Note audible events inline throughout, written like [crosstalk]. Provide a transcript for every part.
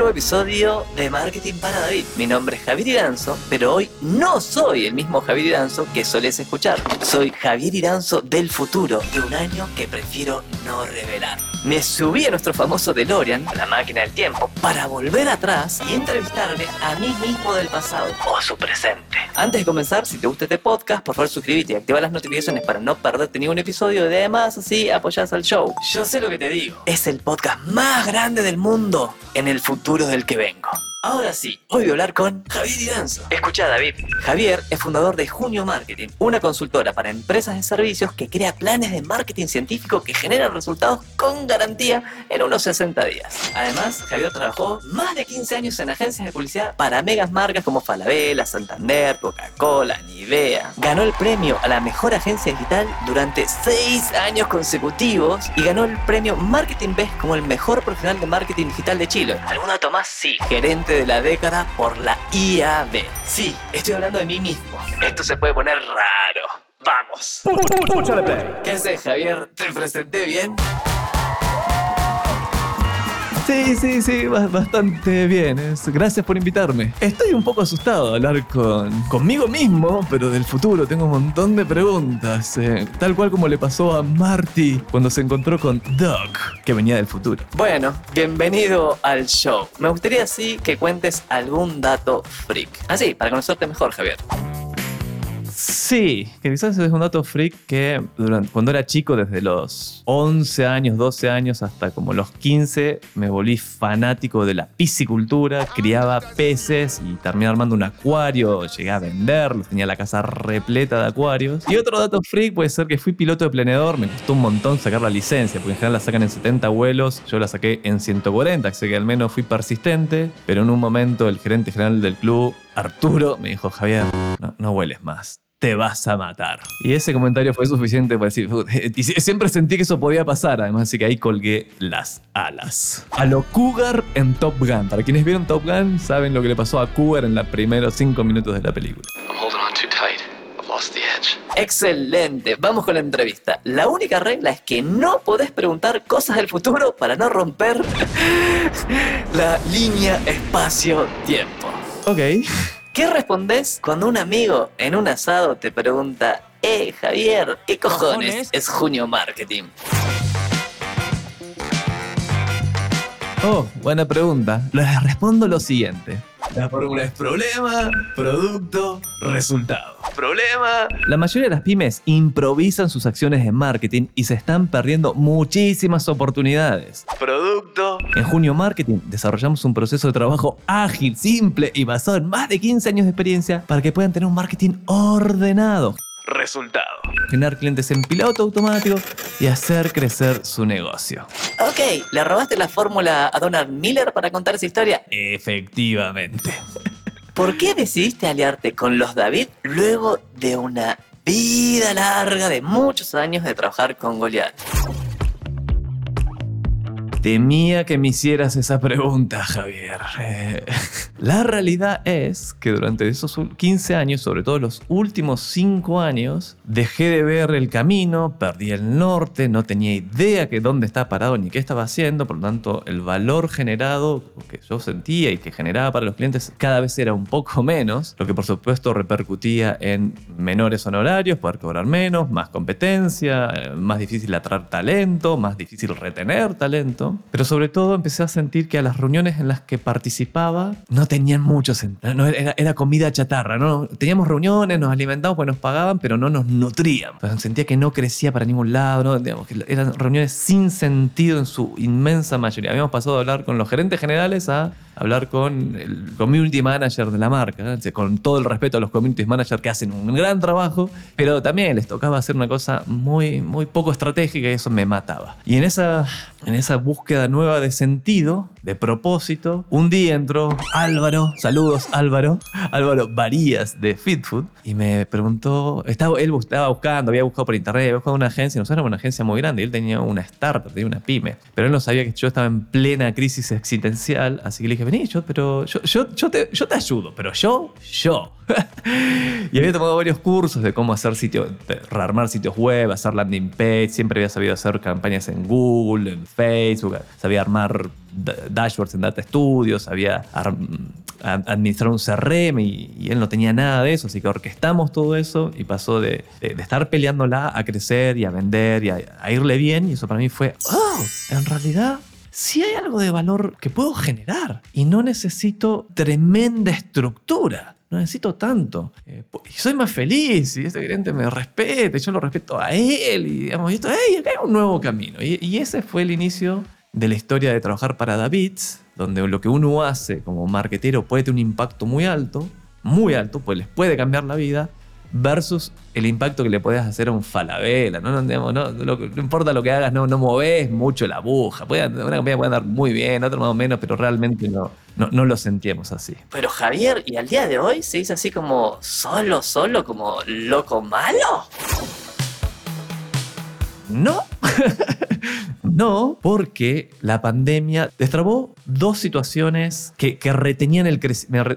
nuevo episodio de Marketing para David. Mi nombre es Javier Iranzo, pero hoy no soy el mismo Javier Iranzo que solés escuchar. Soy Javier Iranzo del futuro, de un año que prefiero no revelar. Me subí a nuestro famoso DeLorean, la máquina del tiempo, para volver atrás y entrevistarme a mí mismo del pasado o su presente. Antes de comenzar, si te gusta este podcast, por favor suscríbete y activa las notificaciones para no perderte ningún episodio y además así apoyas al show. Yo sé lo que te digo. Es el podcast más grande del mundo en el futuro del que vengo. Ahora sí, hoy voy a hablar con Javier Iranzo. Escucha, David. Javier es fundador de Junio Marketing, una consultora para empresas de servicios que crea planes de marketing científico que generan resultados con garantía en unos 60 días. Además, Javier trabajó más de 15 años en agencias de publicidad para megas marcas como Falabella, Santander, Coca-Cola, Nivea. Ganó el premio a la mejor agencia digital durante 6 años consecutivos y ganó el premio Marketing Best como el mejor profesional de marketing digital de Chile. ¿Algún dato más? Sí, gerente de la década por la IAB. Sí, estoy hablando de mí mismo. Esto se puede poner raro. Vamos. ¿Qué haces, Javier? ¿Te presenté bien? Sí, sí, sí, bastante bien. Gracias por invitarme. Estoy un poco asustado de hablar con, conmigo mismo, pero del futuro. Tengo un montón de preguntas. Eh, tal cual como le pasó a Marty cuando se encontró con Doug, que venía del futuro. Bueno, bienvenido al show. Me gustaría así que cuentes algún dato freak. Así, para conocerte mejor, Javier. Sí, que quizás es un dato freak que cuando era chico, desde los 11 años, 12 años hasta como los 15, me volví fanático de la piscicultura, criaba peces y terminé armando un acuario, llegué a venderlos, tenía la casa repleta de acuarios. Y otro dato freak puede ser que fui piloto de planeador, me costó un montón sacar la licencia, porque en general la sacan en 70 vuelos, yo la saqué en 140, así que al menos fui persistente, pero en un momento el gerente general del club, Arturo, me dijo, Javier, no, no hueles más te vas a matar. Y ese comentario fue suficiente para decir, [laughs] y siempre sentí que eso podía pasar, además, así que ahí colgué las alas. A lo Cougar en Top Gun. Para quienes vieron Top Gun, saben lo que le pasó a Cougar en los primeros cinco minutos de la película. Excelente, vamos con la entrevista. La única regla es que no podés preguntar cosas del futuro para no romper [laughs] la línea espacio-tiempo. Ok. ¿Qué respondes cuando un amigo en un asado te pregunta, eh, Javier, ¿qué cojones, es Junio Marketing? Oh, buena pregunta. Les respondo lo siguiente. La fórmula es problema, producto, resultado. Problema. La mayoría de las pymes improvisan sus acciones de marketing y se están perdiendo muchísimas oportunidades. Producto. En Junio Marketing desarrollamos un proceso de trabajo ágil, simple y basado en más de 15 años de experiencia para que puedan tener un marketing ordenado resultado. Generar clientes en piloto automático y hacer crecer su negocio. Ok, ¿le robaste la fórmula a Donald Miller para contar esa historia? Efectivamente. ¿Por qué decidiste aliarte con los David luego de una vida larga de muchos años de trabajar con Goliath? Temía que me hicieras esa pregunta, Javier. Eh, [laughs] la realidad es que durante esos 15 años, sobre todo los últimos 5 años, dejé de ver el camino, perdí el norte, no tenía idea de dónde estaba parado ni qué estaba haciendo, por lo tanto el valor generado que yo sentía y que generaba para los clientes cada vez era un poco [laughs] menos, lo que por supuesto repercutía en menores honorarios, poder cobrar menos, más competencia, eh, más difícil atraer talento, más difícil retener talento pero sobre todo empecé a sentir que a las reuniones en las que participaba no tenían mucho sentido, era, comida chatarra, ¿no? Teníamos reuniones, nos alimentábamos, pues nos pagaban, pero no nos nutrían. sentía que no crecía para ningún lado, ¿no? Digamos, eran reuniones sin sentido en su inmensa mayoría. Habíamos pasado de hablar con los gerentes generales a hablar con el community manager de la marca, con todo el respeto a los community managers que hacen un gran trabajo, pero también les tocaba hacer una cosa muy, muy poco estratégica y eso me mataba. Y en esa, en esa búsqueda nueva de sentido, de propósito, un día entró Álvaro, saludos Álvaro, Álvaro Varías de FitFood, y me preguntó, estaba, él estaba buscando, había buscado por internet, había buscado una agencia, nosotros éramos una agencia muy grande, él tenía una startup, tenía una pyme, pero él no sabía que yo estaba en plena crisis existencial, así que le dije, vení, yo, pero yo, yo, te, yo te ayudo, pero yo, yo. [laughs] y había tomado varios cursos de cómo hacer sitios, rearmar sitios web, hacer landing page, siempre había sabido hacer campañas en Google, en Facebook, sabía armar dashboards en Data Studios, sabía a- administrar un CRM y, y él no tenía nada de eso, así que orquestamos todo eso y pasó de, de- de estar peleándola a crecer y a vender y a, a irle bien y eso para mí fue, oh, en realidad sí hay algo de valor que puedo generar y no necesito tremenda estructura. No necesito tanto. Eh, y soy más feliz y este cliente me respeta, yo lo respeto a él y digamos, y esto, hey, hay un nuevo camino. Y, y ese fue el inicio de la historia de trabajar para Davids, donde lo que uno hace como marketero puede tener un impacto muy alto, muy alto, pues les puede cambiar la vida, versus el impacto que le puedes hacer a un falabella. No, no, no, no importa lo que hagas, no, no moves mucho la aguja. Puede, una compañía puede andar muy bien, otra más o menos, pero realmente no, no, no lo sentíamos así. Pero Javier, ¿y al día de hoy se dice así como solo, solo, como loco malo? No. [laughs] no, porque la pandemia destrabó dos situaciones que, que retenían, el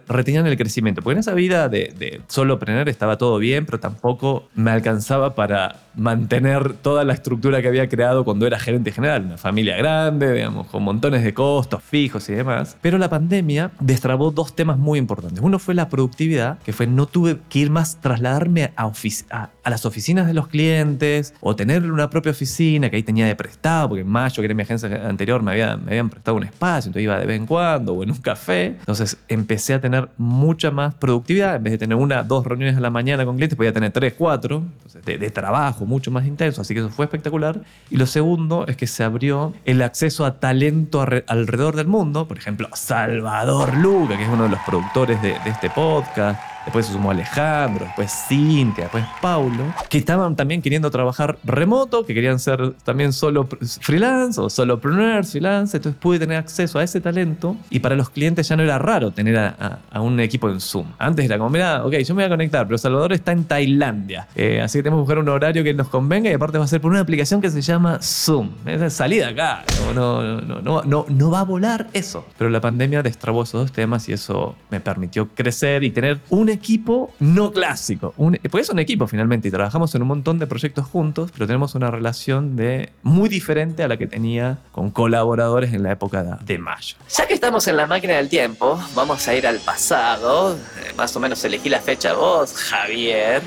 retenían el crecimiento. Porque en esa vida de, de solo aprender estaba todo bien, pero tampoco me alcanzaba para mantener toda la estructura que había creado cuando era gerente general. Una familia grande, digamos, con montones de costos fijos y demás. Pero la pandemia destrabó dos temas muy importantes. Uno fue la productividad, que fue no tuve que ir más, trasladarme a, a, a las oficinas de los clientes o tener una propia oficina que ahí tenía de prestado, porque en mayo, que era mi agencia anterior, me, había- me habían prestado un espacio, entonces iba de vez en cuando o en un café. Entonces empecé a tener mucha más productividad. En vez de tener una, dos reuniones a la mañana con clientes, podía tener tres, cuatro, entonces, de, trabajo mucho más intenso. Así que eso fue espectacular. Y lo segundo es que se abrió el acceso a talento alrededor del mundo. Por ejemplo, Salvador Luca, que es uno de los productores de este podcast. Después se sumó Alejandro, después Cintia, después Paulo, que estaban también queriendo trabajar remoto, que querían ser también solo freelance o solopreneurs, freelance. Entonces pude tener acceso a ese talento y para los clientes ya no era raro tener a, a- a un equipo en Zoom. Antes era como, mira, ok, yo me voy a conectar, pero Salvador está en Tailandia. Eh, así que tenemos que buscar un horario que nos convenga y aparte va a ser por una aplicación que se llama Zoom. Es salida acá. No, no, no, no, no, no va a volar eso. Pero la pandemia destrabó esos dos temas y eso me permitió crecer y tener un equipo no clásico. Un, porque es un equipo finalmente y trabajamos en un montón de proyectos juntos, pero tenemos una relación de, muy diferente a la que tenía con colaboradores en la época de, mayo. Ya que estamos en la máquina del tiempo, vamos a ir al pasado. Eh, Más o menos elegí la fecha vos, Javier.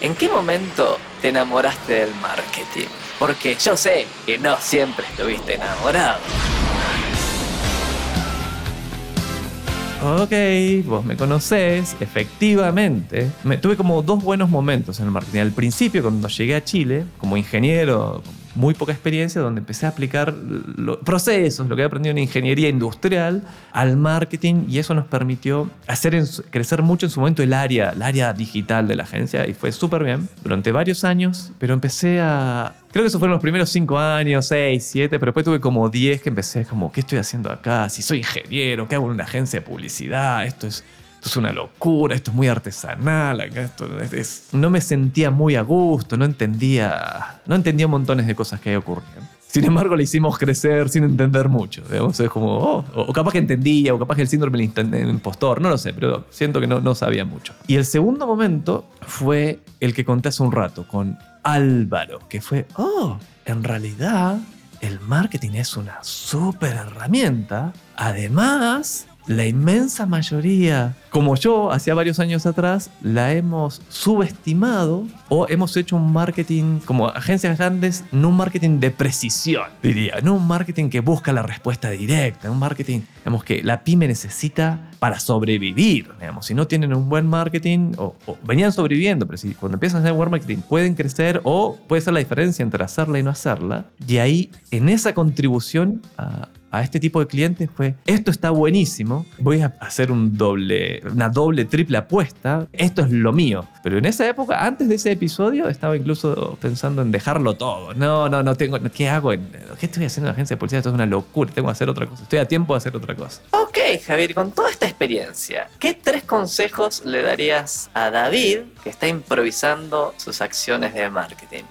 ¿En qué momento te enamoraste del marketing? Porque yo sé que no siempre estuviste enamorado. Ok, vos me conocés, efectivamente. Me, tuve como dos buenos momentos en el marketing. Al principio, cuando llegué a Chile, como ingeniero, muy poca experiencia, donde empecé a aplicar los procesos, lo que había aprendido en ingeniería industrial, al marketing, y eso nos permitió hacer crecer mucho en su momento el área, el área digital de la agencia, y fue súper bien durante varios años, pero empecé a... Creo que esos fueron los primeros cinco años, seis, siete, pero después tuve como diez que empecé como, ¿qué estoy haciendo acá? Si soy ingeniero, ¿qué hago en una agencia de publicidad? Esto es, esto es una locura, esto es muy artesanal, esto es- no me sentía muy a gusto, no entendía, no entendía montones de cosas que ahí ocurrían. Sin embargo, le hicimos crecer sin entender mucho. digamos, es como, oh, o, capaz que entendía, o capaz que el síndrome del impostor, no lo sé, pero siento que no, no sabía mucho. Y el segundo momento fue el que conté hace un rato con Álvaro, que fue, oh, en realidad el marketing es una súper herramienta. Además, la inmensa mayoría, como yo hacía varios años atrás, la hemos subestimado o hemos hecho un marketing como agencias grandes, no un marketing de precisión, diría, no un marketing que busca la respuesta directa, un marketing, digamos, que la pyme necesita para sobrevivir, digamos, si no tienen un buen marketing, o, venían sobreviviendo, pero si cuando empiezan a hacer buen marketing pueden crecer o puede ser la diferencia entre hacerla y no hacerla, y ahí en esa contribución a a este tipo de clientes fue, esto está buenísimo, voy a hacer un doble, una doble, triple apuesta, esto es lo mío. Pero en esa época, antes de ese episodio, estaba incluso pensando en dejarlo todo. No, no, no tengo, ¿qué hago? en- ¿Qué estoy haciendo en la agencia de policía? Esto es una locura, tengo que hacer otra cosa. Estoy a tiempo de hacer otra cosa. Ok, Javier, con toda esta experiencia, ¿qué tres consejos le darías a David que está improvisando sus acciones de marketing?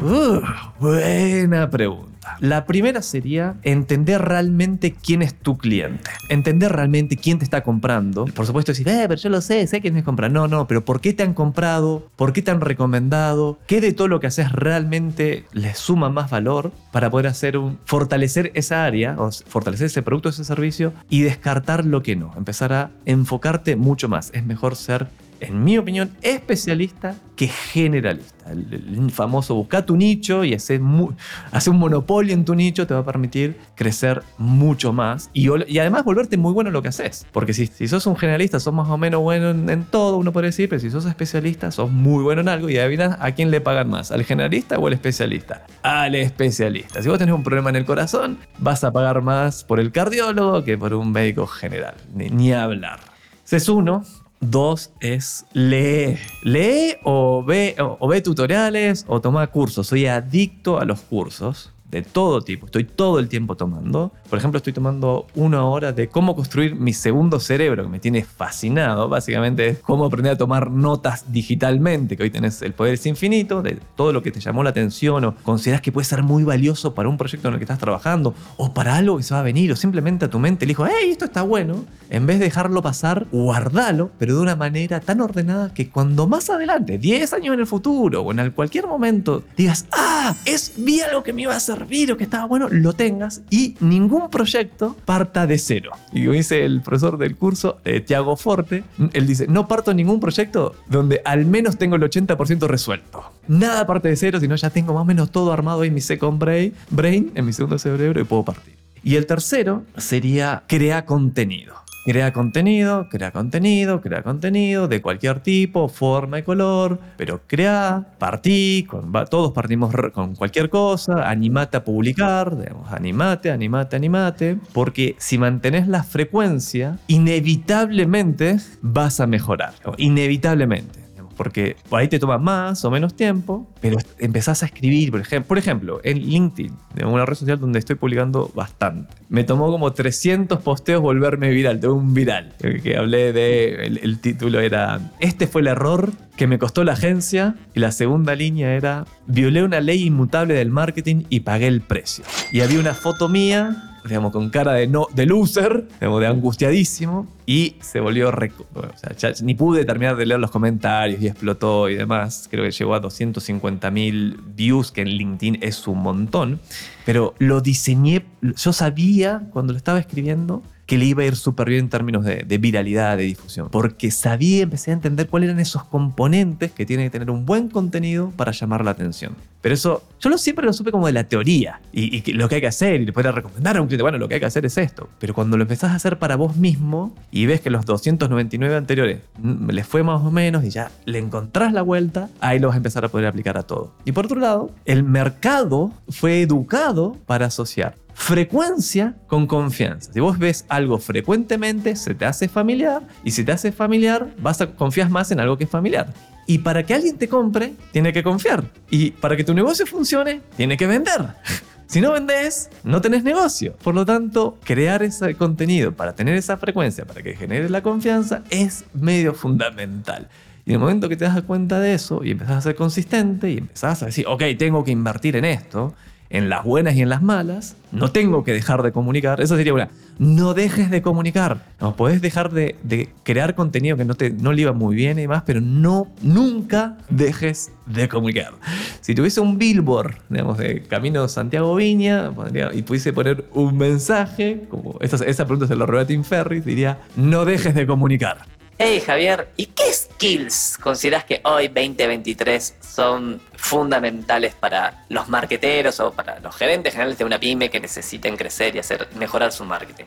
Uh, buena pregunta. La primera sería entender realmente quién es tu cliente. Entender realmente quién te está comprando. Por supuesto decir, eh, pero yo lo sé, sé quién me compra. No, no, pero ¿por qué te han comprado? ¿Por qué te han recomendado? ¿Qué de todo lo que haces realmente les suma más valor para poder hacer un, fortalecer esa área, o fortalecer ese producto, ese servicio y descartar lo que no? Empezar a enfocarte mucho más. Es mejor ser en mi opinión, especialista que generalista. El, famoso busca tu nicho y hacer, un monopolio en tu nicho te va a permitir crecer mucho más y, además volverte muy bueno en lo que haces. Porque si, si sos un generalista, sos más o menos bueno en, todo, uno puede decir, pero si sos especialista, sos muy bueno en algo y adivinas a quién le pagan más, al generalista o al especialista. Al especialista. Si vos tenés un problema en el corazón, vas a pagar más por el cardiólogo que por un médico general. Ni, ni hablar. Ese es uno. Dos es lee. Lee o ve, o, ve tutoriales o toma cursos. Soy adicto a los cursos de todo tipo. Estoy todo el tiempo tomando. Por ejemplo, estoy tomando una hora de cómo construir mi segundo cerebro, que me tiene fascinado. Básicamente es cómo aprender a tomar notas digitalmente, que hoy tenés el poder infinito, de todo lo que te llamó la atención o consideras que puede ser muy valioso para un proyecto en el que estás trabajando o para algo que se va a venir o simplemente a tu mente le dijo, hey, esto está bueno. En vez de dejarlo pasar, guardalo, pero de una manera tan ordenada que cuando más adelante, 10 años en el futuro o en cualquier momento, digas, ah, es vi algo que me iba a hacer servir que estaba bueno, lo tengas y ningún proyecto parta de cero. Y como dice el profesor del curso, eh, Tiago Forte, él dice, no parto ningún proyecto donde al menos tengo el 80% resuelto. Nada parte de cero, sino ya tengo más o menos todo armado en mi second brain, brain en mi segundo cerebro y puedo partir. Y el tercero sería crear contenido. Crea contenido, crea contenido, crea contenido de cualquier tipo, forma y color, pero crea, partí, todos partimos con cualquier cosa, animate a publicar, digamos, animate, animate, animate, porque si mantenés la frecuencia, inevitablemente vas a mejorar, inevitablemente porque por ahí te toma más o menos tiempo, pero empezás a escribir, por ejemplo, en LinkedIn, una red social donde estoy publicando bastante. Me tomó como 300 posteos volverme viral, de un viral, que hablé de, el, título era, este fue el error que me costó la agencia, y la segunda línea era, violé una ley inmutable del marketing y pagué el precio. Y había una foto mía digamos, con cara de, no, de loser, de angustiadísimo, y se volvió... o sea, ni pude terminar de leer los comentarios y explotó y demás. Creo que llegó a 250 mil views, que en LinkedIn es un montón. Pero lo diseñé, yo sabía cuando lo estaba escribiendo que le iba a ir súper bien en términos de, viralidad, de difusión. Porque sabía, empecé a entender cuáles eran esos componentes que tiene que tener un buen contenido para llamar la atención. Pero eso, yo lo, siempre lo supe como de la teoría y, lo que hay que hacer y le podría recomendar a un cliente, bueno, lo que hay que hacer es esto. Pero cuando lo empezás a hacer para vos mismo y ves que los 299 anteriores mm, les fue más o menos y ya le encontrás la vuelta, ahí lo vas a empezar a poder aplicar a todo. Y por otro lado, el mercado fue educado para asociar frecuencia con confianza. Si vos ves algo frecuentemente, se te hace familiar y si te hace familiar, vas a confiar más en algo que es familiar. Y para que alguien te compre, tiene que confiar. Y para que tu negocio funcione, tiene que vender. [laughs] Si no vendes, no tenés negocio. Por lo tanto, crear ese contenido para tener esa frecuencia, para que genere la confianza, es medio fundamental. Y en el momento que te das cuenta de eso y empezás a ser consistente y empezás a decir, ok, tengo que invertir en esto, en las buenas y en las malas, no tengo que dejar de comunicar. Eso sería una, no dejes de comunicar. No, podés dejar de, crear contenido que no, te, no le iba muy bien y demás, pero no, nunca dejes de comunicar. Si tuviese un billboard, digamos, de Camino Santiago Viña, y pudiese poner un mensaje, como esa, esa pregunta se lo robé a Tim Ferris, diría, no dejes de comunicar. Hey Javier, ¿y qué skills consideras que hoy 2023 son fundamentales para los marqueteros o para los gerentes generales de una pyme que necesiten crecer y hacer mejorar su marketing?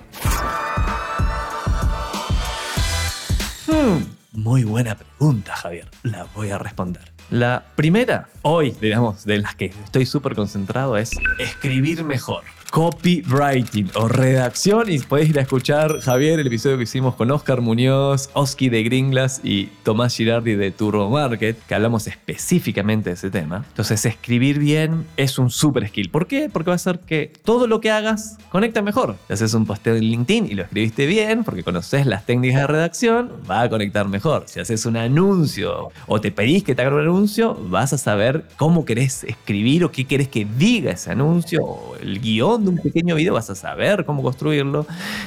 Hmm, muy buena pregunta, Javier. La voy a responder. La primera, hoy, digamos, de las que estoy súper concentrado, es escribir mejor copywriting o redacción y podés ir a escuchar, Javier, el episodio que hicimos con Oscar Muñoz, Oski de Gringlas y Tomás Girardi de Turbo Market, que hablamos específicamente de ese tema. Entonces, escribir bien es un super skill. ¿Por qué? Porque va a hacer que todo lo que hagas conecta mejor. Si haces un posteo en LinkedIn y lo escribiste bien, porque conoces las técnicas de redacción, va a conectar mejor. Si haces un anuncio o te pedís que te hagan un anuncio, vas a saber cómo querés escribir o qué querés que diga ese anuncio, o el guion un pequeño video, vas a saber cómo construirlo.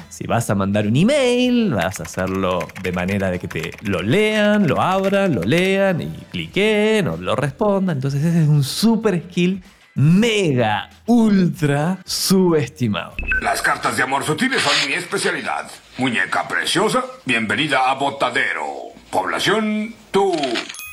Si vas a mandar un email, vas a hacerlo de manera de que te lo lean, lo abran, lo lean y cliquen o lo respondan. Entonces ese es un super skill mega, ultra subestimado. Las cartas de amor sutiles son mi especialidad. Muñeca preciosa, bienvenida a Botadero. Población, tú.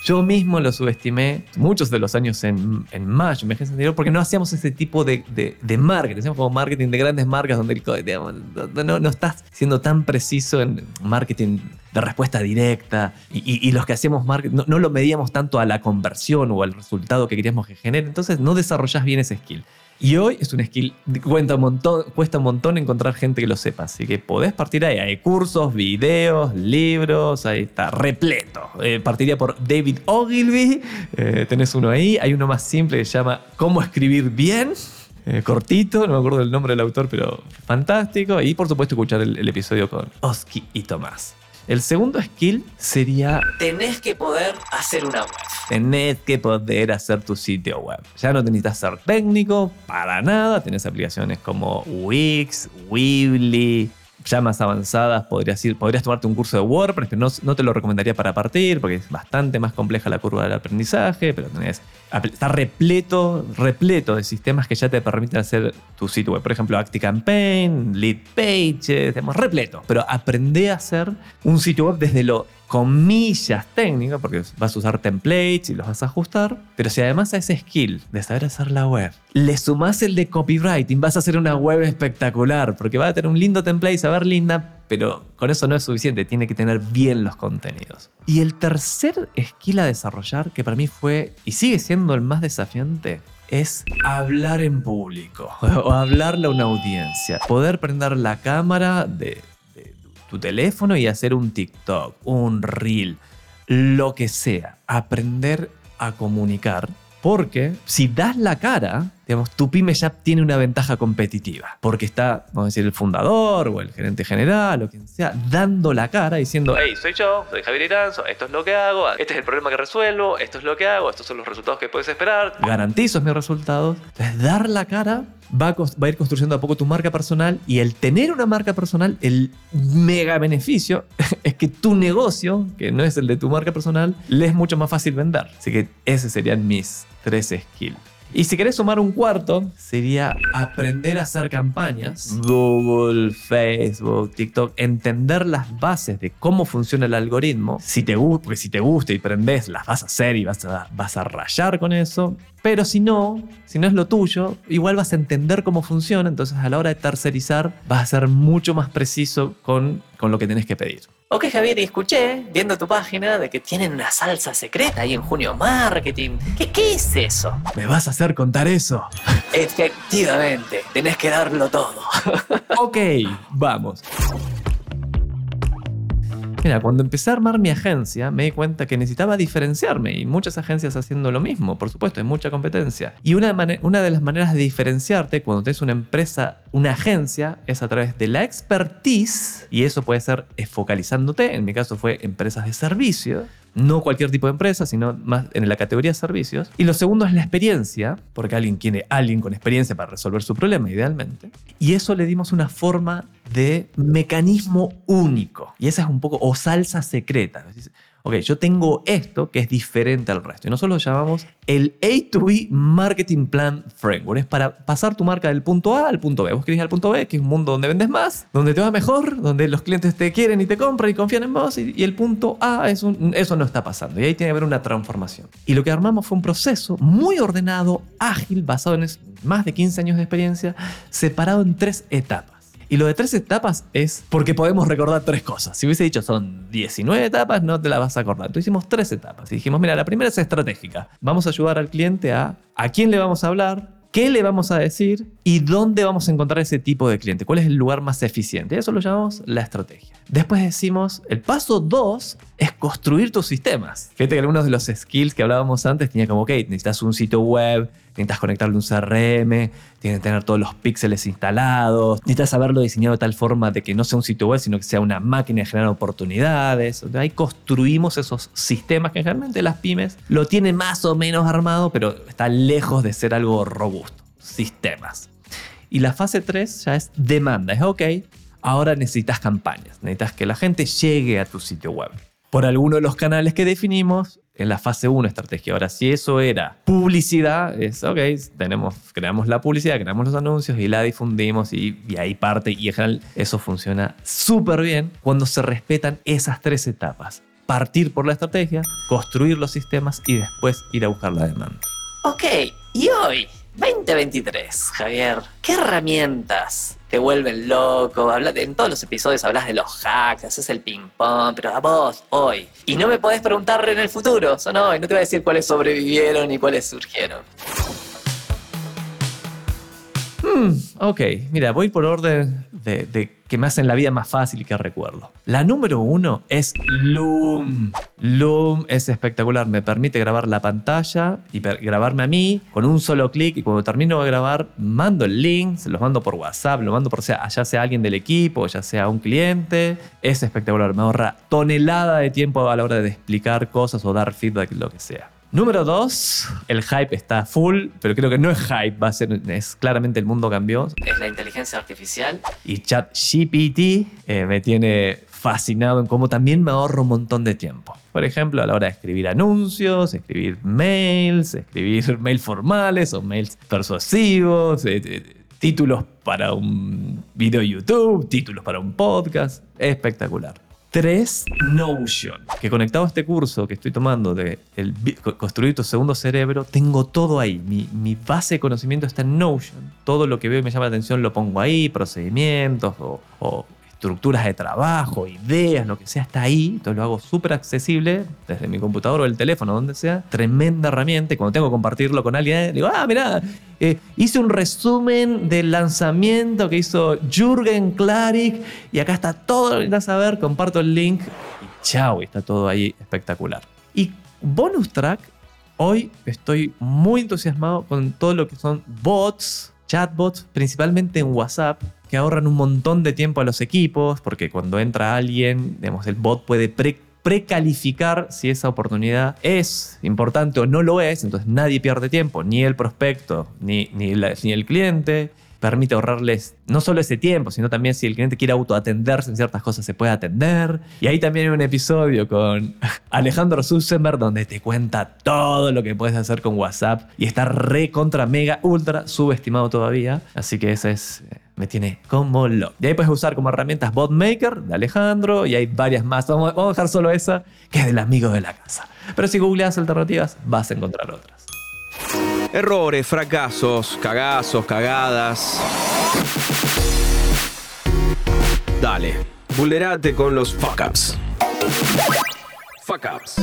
Yo mismo lo subestimé muchos de los años en, en Mayo, en anterior, porque no hacíamos ese tipo de, de, de marketing. Hacíamos como marketing de grandes marcas donde digamos, no, no, estás siendo tan preciso en marketing de respuesta directa y, y, los que hacíamos marketing no, no, lo medíamos tanto a la conversión o al resultado que queríamos que genere. Entonces no desarrollás bien ese skill. Y hoy es un skill, cuesta un montón encontrar gente que lo sepa. Así que podés partir ahí. Hay cursos, videos, libros, ahí está, repleto. Eh, partiría por David Ogilvy, eh, tenés uno ahí. Hay uno más simple que se llama Cómo escribir bien. Eh, cortito, no me acuerdo del nombre del autor, pero fantástico. Y por supuesto escuchar el, el episodio con Oski y Tomás. El segundo skill sería... Tenés que poder hacer una web. Tenés que poder hacer tu sitio web. Ya no necesitas ser técnico para nada. Tenés aplicaciones como Wix, Weebly, ya más avanzadas, podrías, ir, podrías tomarte un curso de WordPress, pero no, no, te lo recomendaría para partir, porque es bastante más compleja la curva del aprendizaje, pero tenés, está repleto, repleto de sistemas que ya te permiten hacer tu sitio web. Por ejemplo, ActiCampaign, Lead Pages, tenemos repleto. Pero aprende a hacer un sitio web desde lo comillas técnica, porque vas a usar templates y los vas a ajustar, pero si además a ese skill de saber hacer la web, le sumás el de copywriting, vas a hacer una web espectacular, porque va a tener un lindo template, saber linda, pero con eso no es suficiente, tiene que tener bien los contenidos. Y el tercer skill a desarrollar, que para mí fue y sigue siendo el más desafiante, es hablar en público [laughs] o hablarle a una audiencia, poder prender la cámara de tu teléfono y hacer un TikTok, un reel, lo que sea. Aprender a comunicar. Porque si das la cara, digamos, tu pyme ya tiene una ventaja competitiva. Porque está, vamos a decir, el fundador o el gerente general o quien sea, dando la cara diciendo, hey, soy yo, soy Javier Iranzo, esto es lo que hago, este es el problema que resuelvo, esto es lo que hago, estos son los resultados que puedes esperar, garantizo mis resultados. Entonces, dar la cara va a, va a, ir construyendo a poco tu marca personal y el tener una marca personal, el mega beneficio [laughs] es que tu negocio, que no es el de tu marca personal, le es mucho más fácil vender. Así que ese serían mis tres skills. Y si querés sumar un cuarto, sería aprender a hacer campañas. Google, Facebook, TikTok, entender las bases de cómo funciona el algoritmo. Si te, porque si te gusta y prendes, las vas a hacer y vas a, vas a rayar con eso. Pero si no, si no es lo tuyo, igual vas a entender cómo funciona. Entonces a la hora de tercerizar, vas a ser mucho más preciso con, con lo que tenés que pedir. Ok, Javier, y escuché, viendo tu página, de que tienen una salsa secreta ahí en Junio Marketing. ¿Qué, qué es eso? ¿Me vas a hacer contar eso? Efectivamente, tenés que darlo todo. [laughs] ok, vamos. Mira, cuando empecé a armar mi agencia, me di cuenta que necesitaba diferenciarme y muchas agencias haciendo lo mismo, por supuesto, hay mucha competencia. Y una, de las maneras de diferenciarte cuando tienes una empresa, una agencia, es a través de la expertise, y eso puede ser focalizándote, en mi caso fue empresas de servicio, no cualquier tipo de empresa, sino más en la categoría servicios. Y lo segundo es la experiencia, porque alguien quiere alguien con experiencia para resolver su problema, idealmente. Y eso le dimos una forma de mecanismo único. Y esa es un poco, o salsa secreta ok, yo tengo esto que es diferente al resto. Y nosotros lo llamamos el A2B Marketing Plan Framework. Es para pasar tu marca del punto A al punto B. Vos querés ir al punto B, que es un mundo donde vendes más, donde te va mejor, donde los clientes te quieren y te compran y confían en vos. Y, y el punto A, es un, eso no está pasando. Y ahí tiene que haber una transformación. Y lo que armamos fue un proceso muy ordenado, ágil, basado en más de 15 años de experiencia, separado en tres etapas. Y lo de tres etapas es porque podemos recordar tres cosas. Si hubiese dicho son 19 etapas, no te las vas a acordar. Entonces hicimos tres etapas. Y dijimos, mira, la primera es estratégica. Vamos a ayudar al cliente a a quién le vamos a hablar, qué le vamos a decir y dónde vamos a encontrar ese tipo de cliente. ¿Cuál es el lugar más eficiente? Eso lo llamamos la estrategia. Después decimos, el paso 2 es construir tus sistemas. Fíjate que algunos de los skills que hablábamos antes tenía como, ok, necesitas un sitio web, necesitas conectarle un CRM, tienes que tener todos los píxeles instalados, necesitas saberlo diseñado de tal forma de que no sea un sitio web, sino que sea una máquina de generar oportunidades. Ahí construimos esos sistemas que generalmente las pymes lo tienen más o menos armado, pero está lejos de ser algo robusto. Sistemas. Y la fase 3 ya es demanda. Es ok, ahora necesitas campañas. Necesitas que la gente llegue a tu sitio web. Por alguno de los canales que definimos en la fase 1 estrategia. Ahora, si eso era publicidad, es ok, tenemos, creamos la publicidad, creamos los anuncios y la difundimos y, y ahí parte. Y en eso funciona súper bien cuando se respetan esas tres etapas. Partir por la estrategia, construir los sistemas y después ir a buscar la demanda. Ok, y hoy, 2023, Javier, ¿qué herramientas te vuelven loco? En todos los episodios hablas de los hacks, haces el ping-pong, pero a vos, hoy. Y no me podés preguntar en el futuro, son hoy, no te voy a decir cuáles sobrevivieron y cuáles surgieron. Hmm, ok, mira, voy por orden de, que me hacen la vida más fácil y que recuerdo. La número uno es Loom. Loom es espectacular, me permite grabar la pantalla y grabarme a mí con un solo clic y cuando termino de grabar mando el link, se los mando por WhatsApp, lo mando por sea, ya sea alguien del equipo, ya sea un cliente. Es espectacular, me ahorra tonelada de tiempo a la hora de explicar cosas o dar feedback, lo que sea. Número dos, el hype está full, pero creo que no es hype, va a ser, es claramente el mundo cambió. Es la inteligencia artificial. Y ChatGPT eh, me tiene fascinado en cómo también me ahorro un montón de tiempo. Por ejemplo, a la hora de escribir anuncios, escribir mails, escribir [laughs] mails formales o mails persuasivos, eh, eh, títulos para un video YouTube, títulos para un podcast. Espectacular. Tres, Notion. Que conectado a este curso que estoy tomando de construir tu segundo cerebro, tengo todo ahí. Mi, base de conocimiento está en Notion. Todo lo que veo y me llama la atención lo pongo ahí, procedimientos o estructuras de trabajo, ideas, lo que sea, está ahí. Entonces lo hago súper accesible desde mi computador o el teléfono, donde sea. Tremenda herramienta. Y cuando tengo que compartirlo con alguien, digo, ah, mirá, eh, hice un resumen del lanzamiento que hizo Jürgen Klarik y acá está todo lo que necesitas saber. Comparto el link y chao, está todo ahí espectacular. Y bonus track, hoy estoy muy entusiasmado con todo lo que son bots, chatbots, principalmente en WhatsApp, que ahorran un montón de tiempo a los equipos, porque cuando entra alguien, digamos, el bot puede pre- precalificar si esa oportunidad es importante o no lo es, entonces nadie pierde tiempo, ni el prospecto, ni, ni, el cliente. Permite ahorrarles no solo ese tiempo, sino también si el cliente quiere autoatenderse en ciertas cosas, se puede atender. Y ahí también hay un episodio con [laughs] Alejandro Sussenberg donde te cuenta todo lo que puedes hacer con WhatsApp y está re contra mega ultra subestimado todavía. Así que ese es eh, me tiene como loco. Y ahí puedes usar como herramientas BotMaker de Alejandro y hay varias más. Vamos, a dejar solo esa, que es del amigo de la casa. Pero si googleas alternativas, vas a encontrar otras. Errores, fracasos, cagazos, cagadas. Dale, vulnerate con los fuck ups. Fuck ups.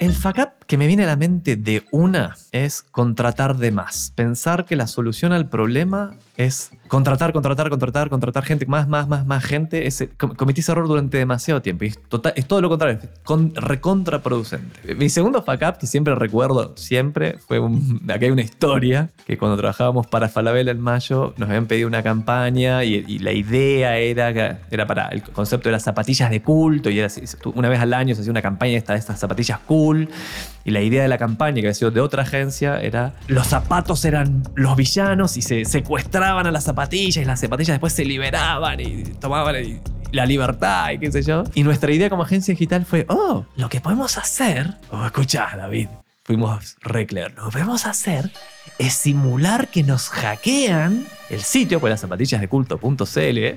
El fuck up que me viene a la mente de una es contratar de más. Pensar que la solución al problema es contratar, contratar, contratar, contratar gente, más, más, más, más gente. Cometí ese error durante demasiado tiempo y es, total- es todo lo contrario, es con, recontraproducente. Mi segundo fuck up, que siempre recuerdo, siempre, fue un, [laughs] acá hay una historia, que cuando trabajábamos para Falabella en mayo nos habían pedido una campaña y, y la idea era, era para, el concepto de las zapatillas de culto y era una vez al año se hacía una campaña de estas zapatillas cool y la idea de la campaña que había sido de otra agencia era los zapatos eran los villanos y se secuestraban a las zapatillas y las zapatillas después se liberaban y tomaban la libertad y qué sé yo. Y nuestra idea como agencia digital fue, oh, lo que podemos hacer, oh, escuchá David, fuimos re clear, lo que podemos hacer es simular que nos hackean el sitio, pues las zapatillas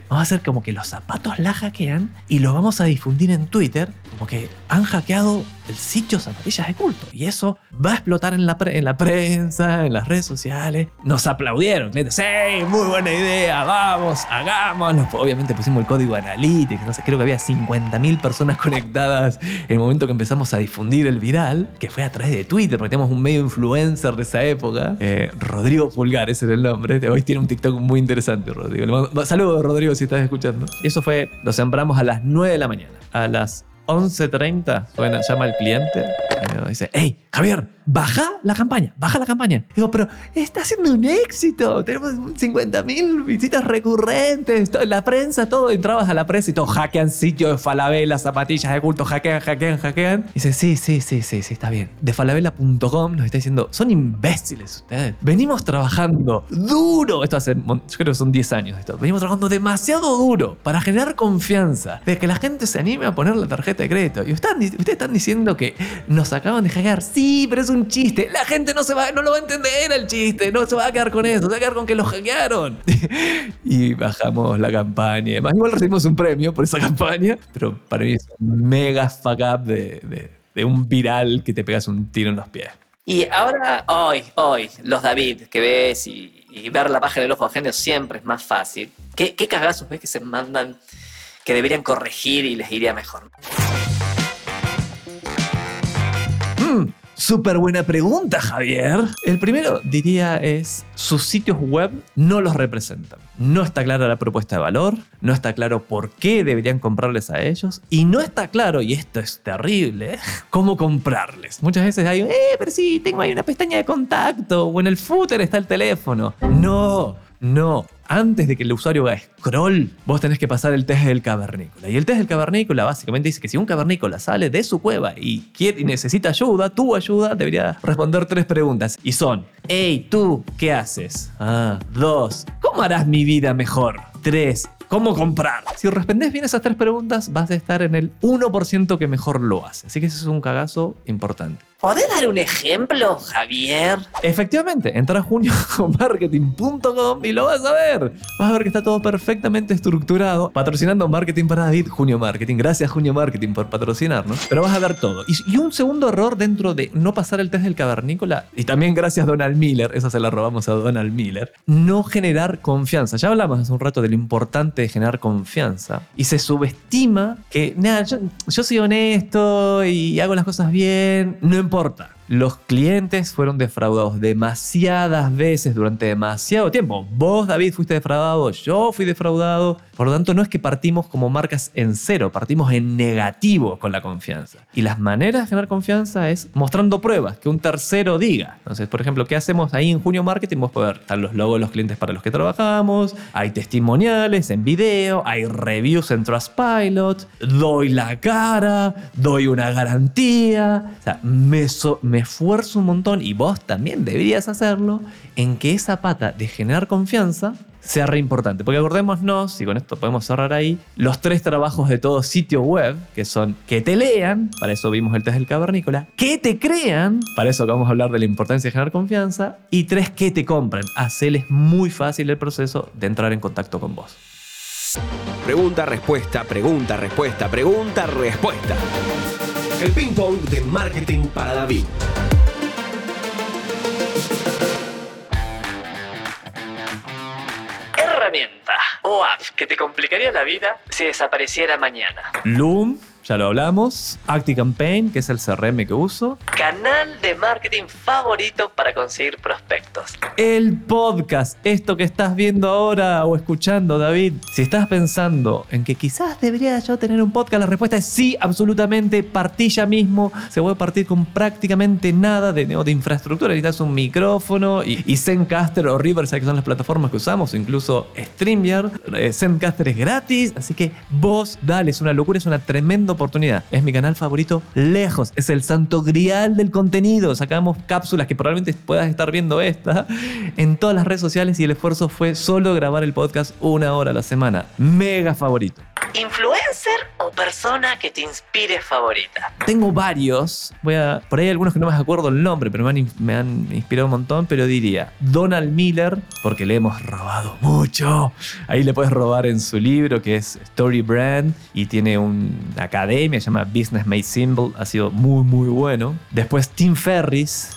vamos a hacer como que los zapatos la hackean y lo vamos a difundir en Twitter, como que han hackeado el sitio zapatillas de culto. Y eso va a explotar en la, pre- en la prensa, en las redes sociales. Nos aplaudieron, clientes. Muy buena idea, vamos, hagámoslo. Obviamente pusimos el código Analytics, no sé, creo que había 50.000 personas conectadas en el momento que empezamos a difundir el viral, que fue a través de Twitter, porque teníamos un medio influencer de esa época. Eh, Rodrigo Pulgar, ese era el nombre. Hoy tiene un TikTok muy interesante, Rodrigo. Saludos, Rodrigo, si estás escuchando. Eso fue, lo sembramos a las 9 de la mañana. A las 11.30 suena, llama el cliente y me dice, hey, Javier, baja la campaña, baja la campaña. Digo, pero está siendo un éxito, tenemos 50.000 visitas recurrentes, la prensa, todo, entrabas a la prensa y todo, hackean sitios de Falabella, zapatillas de culto, hackean, hackean, hackean. Y dice, sí, sí, sí, sí, sí, está bien. De falabella.com nos está diciendo, son imbéciles ustedes. Venimos trabajando duro, esto hace, yo creo que son 10 años esto, venimos trabajando demasiado duro para generar confianza, de que la gente se anime a poner la tarjeta Y están, ustedes están diciendo que nos acaban de hackear. Sí, pero es un chiste. La gente no se va, no lo va a entender el chiste. No se va a quedar con eso. Se va a quedar con que los hackearon. [laughs] y bajamos la campaña. Además, igual recibimos un premio por esa [laughs] campaña. Pero para mí es un mega fuck up de, de- un viral que te pegas un tiro en los pies. Y ahora, hoy, hoy, los David que ves y, y ver la página de genio siempre es más fácil. ¿Qué, qué cagazos ves que se mandan que deberían corregir y les iría mejor? Mm, Súper buena pregunta, Javier. El primero, diría, es sus sitios web no los representan. No está clara la propuesta de valor, no está claro por qué deberían comprarles a ellos y no está claro, y esto es terrible, [laughs] cómo comprarles. Muchas veces hay, eh, pero sí, tengo ahí una pestaña de contacto o en el footer está el teléfono. No, no. Antes de que el usuario haga scroll, vos tenés que pasar el test del cavernícola. Y el test del cavernícola básicamente dice que si un cavernícola sale de su cueva y, quiere, y necesita ayuda, tu ayuda debería responder tres preguntas. Y son, hey, tú, ¿qué haces? Ah, dos, ¿cómo harás mi vida mejor? Tres, ¿cómo comprar? Si respondes bien esas tres preguntas, vas a estar en el 1% que mejor lo hace. Así que ese es un cagazo importante. ¿Podés dar un ejemplo, Javier? Efectivamente, entra a juniomarketing.com y lo vas a ver. Vas a ver que está todo perfectamente estructurado. Patrocinando Marketing para David, Junio Marketing. Gracias, Junio Marketing, por patrocinarnos. Pero vas a ver todo. Y, un segundo error dentro de no pasar el test del cavernícola. Y también gracias, Donald Miller. Esa se la robamos a Donald Miller. No generar confianza. Ya hablamos hace un rato de lo importante de generar confianza. Y se subestima que, nada, yo, yo soy honesto y hago las cosas bien. No importa. Los clientes fueron defraudados demasiadas veces durante demasiado tiempo. Vos, David, fuiste defraudado, yo fui defraudado. Por lo tanto, no es que partimos como marcas en cero, partimos en negativo con la confianza. Y las maneras de generar confianza es mostrando pruebas, que un tercero diga. Entonces, por ejemplo, ¿qué hacemos ahí en Junio Marketing? Vos podés ver, están los logos de los clientes para los que trabajamos, hay testimoniales en video, hay reviews en Trustpilot, doy la cara, doy una garantía. O sea, me, so- me esfuerzo un montón y vos también deberías hacerlo en que esa pata de generar confianza sea re importante. Porque acordémonos, y con esto podemos cerrar ahí, los tres trabajos de todo sitio web, que son que te lean, para eso vimos el test del cavernícola, que te crean, para eso vamos a hablar de la importancia de generar confianza, y tres, que te compren. Hacerles muy fácil el proceso de entrar en contacto con vos. Pregunta, respuesta, pregunta, respuesta, pregunta, respuesta. El ping pong de marketing para David. Herramienta o app que te complicaría la vida si desapareciera mañana. Loom, ya lo hablamos. ActiCampaign, que es el CRM que uso. Canal de marketing favorito para conseguir prospectos. El podcast, esto que estás viendo ahora o escuchando, David. Si estás pensando en que quizás debería yo tener un podcast, la respuesta es sí, absolutamente. Partí ya mismo. Se puede partir con prácticamente nada de, de infraestructura. Necesitas un micrófono y, y Zencaster o Riverside, que son las plataformas que usamos, incluso StreamYard. Eh, Zencaster es gratis, así que vos dale, es una locura, es una tremenda oportunidad. Es mi canal favorito lejos, es el santo grial del contenido. Sacamos cápsulas que probablemente puedas estar viendo esta en todas las redes sociales y el esfuerzo fue solo grabar el podcast una hora a la semana. Mega favorito. ¿Influencer o persona que te inspire favorita? Tengo varios, voy a, por ahí hay algunos que no me acuerdo el nombre, pero me han, me han inspirado un montón, pero diría Donald Miller, porque le hemos robado mucho. Ahí le puedes robar en su libro que es Story Brand y tiene una academia, se llama Business Made Simple, ha sido muy muy bueno. Después Tim Ferris,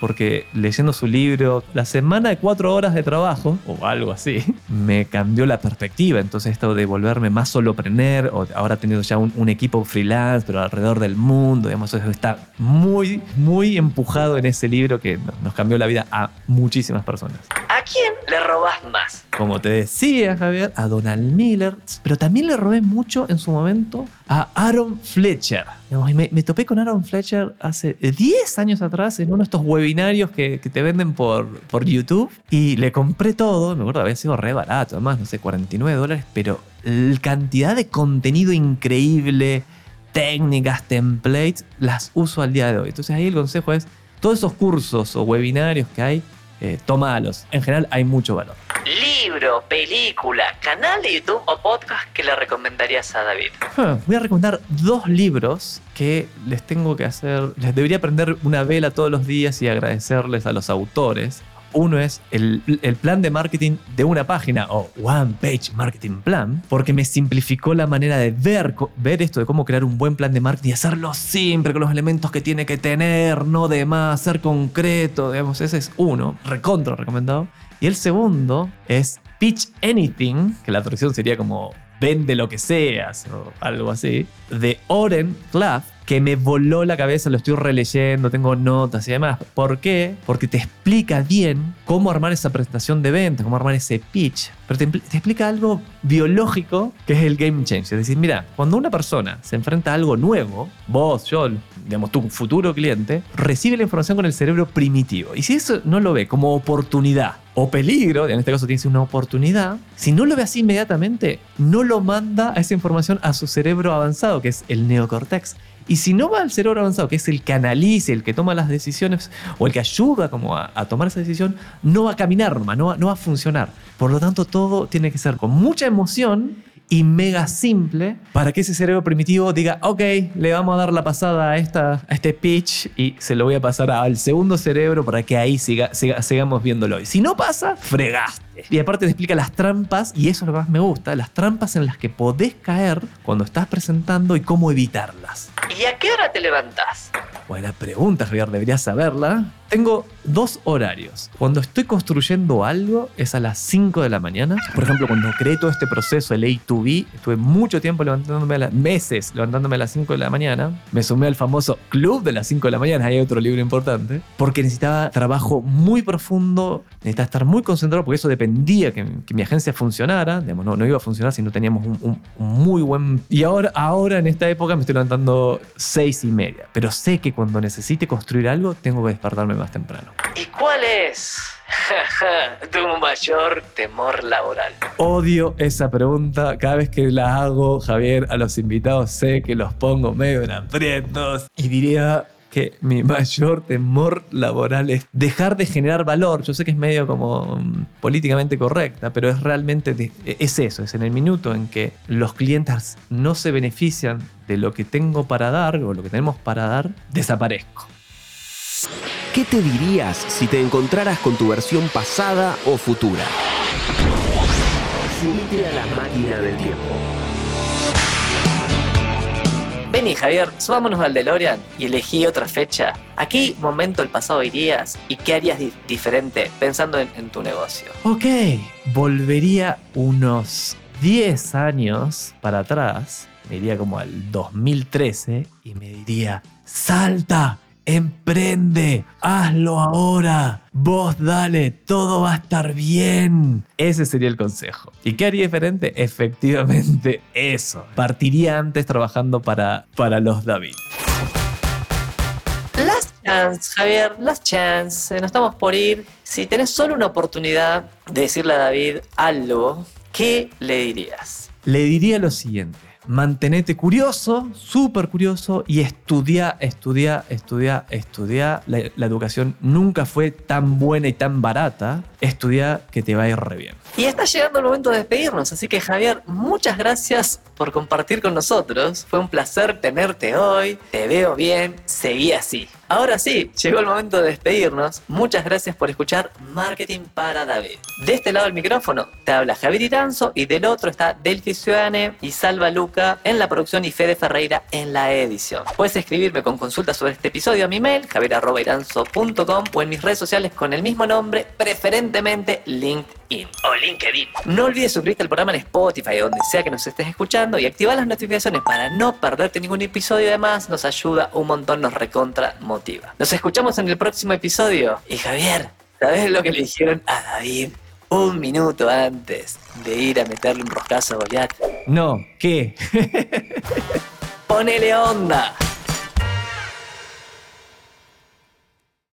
porque leyendo su libro, la semana de cuatro horas de trabajo, o algo así, [laughs] me cambió la perspectiva. Entonces esto de volverme más solo solopreneur o ahora teniendo ya un, un equipo freelance, pero alrededor del mundo, digamos, eso está muy, muy empujado en ese libro que no- nos cambió la vida a muchísimas personas. ¿A quién le robás más? Como te decía, Javier, a Donald Miller, pero también le robé mucho en su momento a Aaron Fletcher. Me, topé con Aaron Fletcher hace 10 años atrás en uno de estos webinarios que, que te venden por, por YouTube y le compré todo. Me acuerdo que había sido re barato, además, no sé, 49 dólares, pero la cantidad de contenido increíble, técnicas, templates, las uso al día de hoy. Entonces ahí el consejo es, todos esos cursos o webinarios que hay, eh, tómalos. En general hay mucho valor. Libro, película, canal de YouTube o podcast que le recomendarías a David. Voy a recomendar dos libros que les tengo que hacer. Les debería prender una vela todos los días y agradecerles a los autores. Uno es el, plan de marketing de una página o One Page Marketing Plan, porque me simplificó la manera de ver, ver esto de cómo crear un buen plan de marketing y hacerlo siempre con los elementos que tiene que tener, no de más, ser concreto. Digamos, ese es uno, recontra recomendado. Y el segundo es Pitch Anything, que la traducción sería como vende lo que seas o algo así, de Oren Claff, que me voló la cabeza, lo estoy releyendo, tengo notas y demás. ¿Por qué? Porque te explica bien cómo armar esa presentación de venta, cómo armar ese pitch, pero te, te explica algo biológico que es el game change. Es decir, mira, cuando una persona se enfrenta a algo nuevo, vos, yo, digamos, tu futuro cliente, recibe la información con el cerebro primitivo. Y si eso no lo ve como oportunidad o peligro, en este caso tiene que ser una oportunidad, si no lo ve así inmediatamente, no lo manda a esa información a su cerebro avanzado, que es el neocortex. Y si no va al cerebro avanzado, que es el que analiza, el que toma las decisiones o el que ayuda como a, tomar esa decisión, no va a caminar no va, no va a funcionar. Por lo tanto, todo tiene que ser con mucha emoción y mega simple para que ese cerebro primitivo diga, ok, le vamos a dar la pasada a, esta, a este pitch y se lo voy a pasar al segundo cerebro para que ahí siga, siga- sigamos viéndolo. Y si no pasa, fregaste. Y aparte te explica las trampas, y eso es lo que más me gusta, las trampas en las que podés caer cuando estás presentando y cómo evitarlas. ¿Y a qué hora te levantás? Buena pregunta, Javier, deberías saberla. Tengo dos horarios. Cuando estoy construyendo algo es a las 5 de la mañana. Por ejemplo, cuando creé todo este proceso, el A2B, estuve mucho tiempo levantándome a las meses levantándome a las 5 de la mañana. Me sumé al famoso club de las 5 de la mañana, hay otro libro importante, porque necesitaba trabajo muy profundo, necesitaba estar muy concentrado, porque eso dependía que, que mi agencia funcionara. Digamos, no, no iba a funcionar si no teníamos un, un- un muy buen... Y ahora, ahora, en esta época, me estoy levantando 6 y media, pero sé que cuando necesite construir algo, tengo que despertarme más temprano. ¿Y cuál es [laughs] tu mayor temor laboral? Odio esa pregunta. Cada vez que la hago, Javier, a los invitados sé que los pongo medio en aprietos. Y diría que mi mayor temor laboral es dejar de generar valor. Yo sé que es medio como mm, políticamente correcta, pero es realmente, de- es eso, es en el minuto en que los clientes no se benefician de lo que tengo para dar o lo que tenemos para dar, desaparezco. ¿Qué te dirías si te encontraras con tu versión pasada o futura? Subite a la máquina del tiempo. Vení, Javier, subámonos al DeLorean y elegí otra fecha. ¿A qué momento del pasado irías y qué harías di- diferente pensando en, en tu negocio? Ok, volvería unos 10 años para atrás, me iría como al 2013 y me diría, salta, emprende, hazlo ahora, vos dale, todo va a estar bien. Ese sería el consejo. ¿Y qué haría diferente? Efectivamente eso. Partiría antes trabajando para, para los David. Last chance, Javier, last chance. Nos estamos por ir. Si tenés solo una oportunidad de decirle a David algo, ¿qué le dirías? Le diría lo siguiente. Mantenete curioso, súper curioso y estudia, estudia, estudia, estudia. La, la educación nunca fue tan buena y tan barata. Estudia que te va a ir re bien. Y está llegando el momento de despedirnos, así que Javier, muchas gracias por compartir con nosotros. Fue un placer tenerte hoy. Te veo bien, seguí así. Ahora sí, llegó el momento de despedirnos. Muchas gracias por escuchar Marketing para David. De este lado del micrófono te habla Javier Iranzo y del otro está Delphi Ciudadane y Salva Luca en la producción y Fede Ferreira en la edición. Puedes escribirme con consultas sobre este episodio a mi mail, javier.iranzo.com o en mis redes sociales con el mismo nombre, preferentemente LinkedIn. LinkedIn o LinkedIn. No olvides suscribirte al programa en Spotify, donde sea que nos estés escuchando, y activar las notificaciones para no perderte ningún episodio. Además, nos ayuda un montón, nos recontra motiva. Nos escuchamos en el próximo episodio. Y Javier, ¿sabes lo que le dijeron a David un minuto antes de ir a meterle un roscazo a Goliat? No, ¿qué? [laughs] ¡Ponele onda!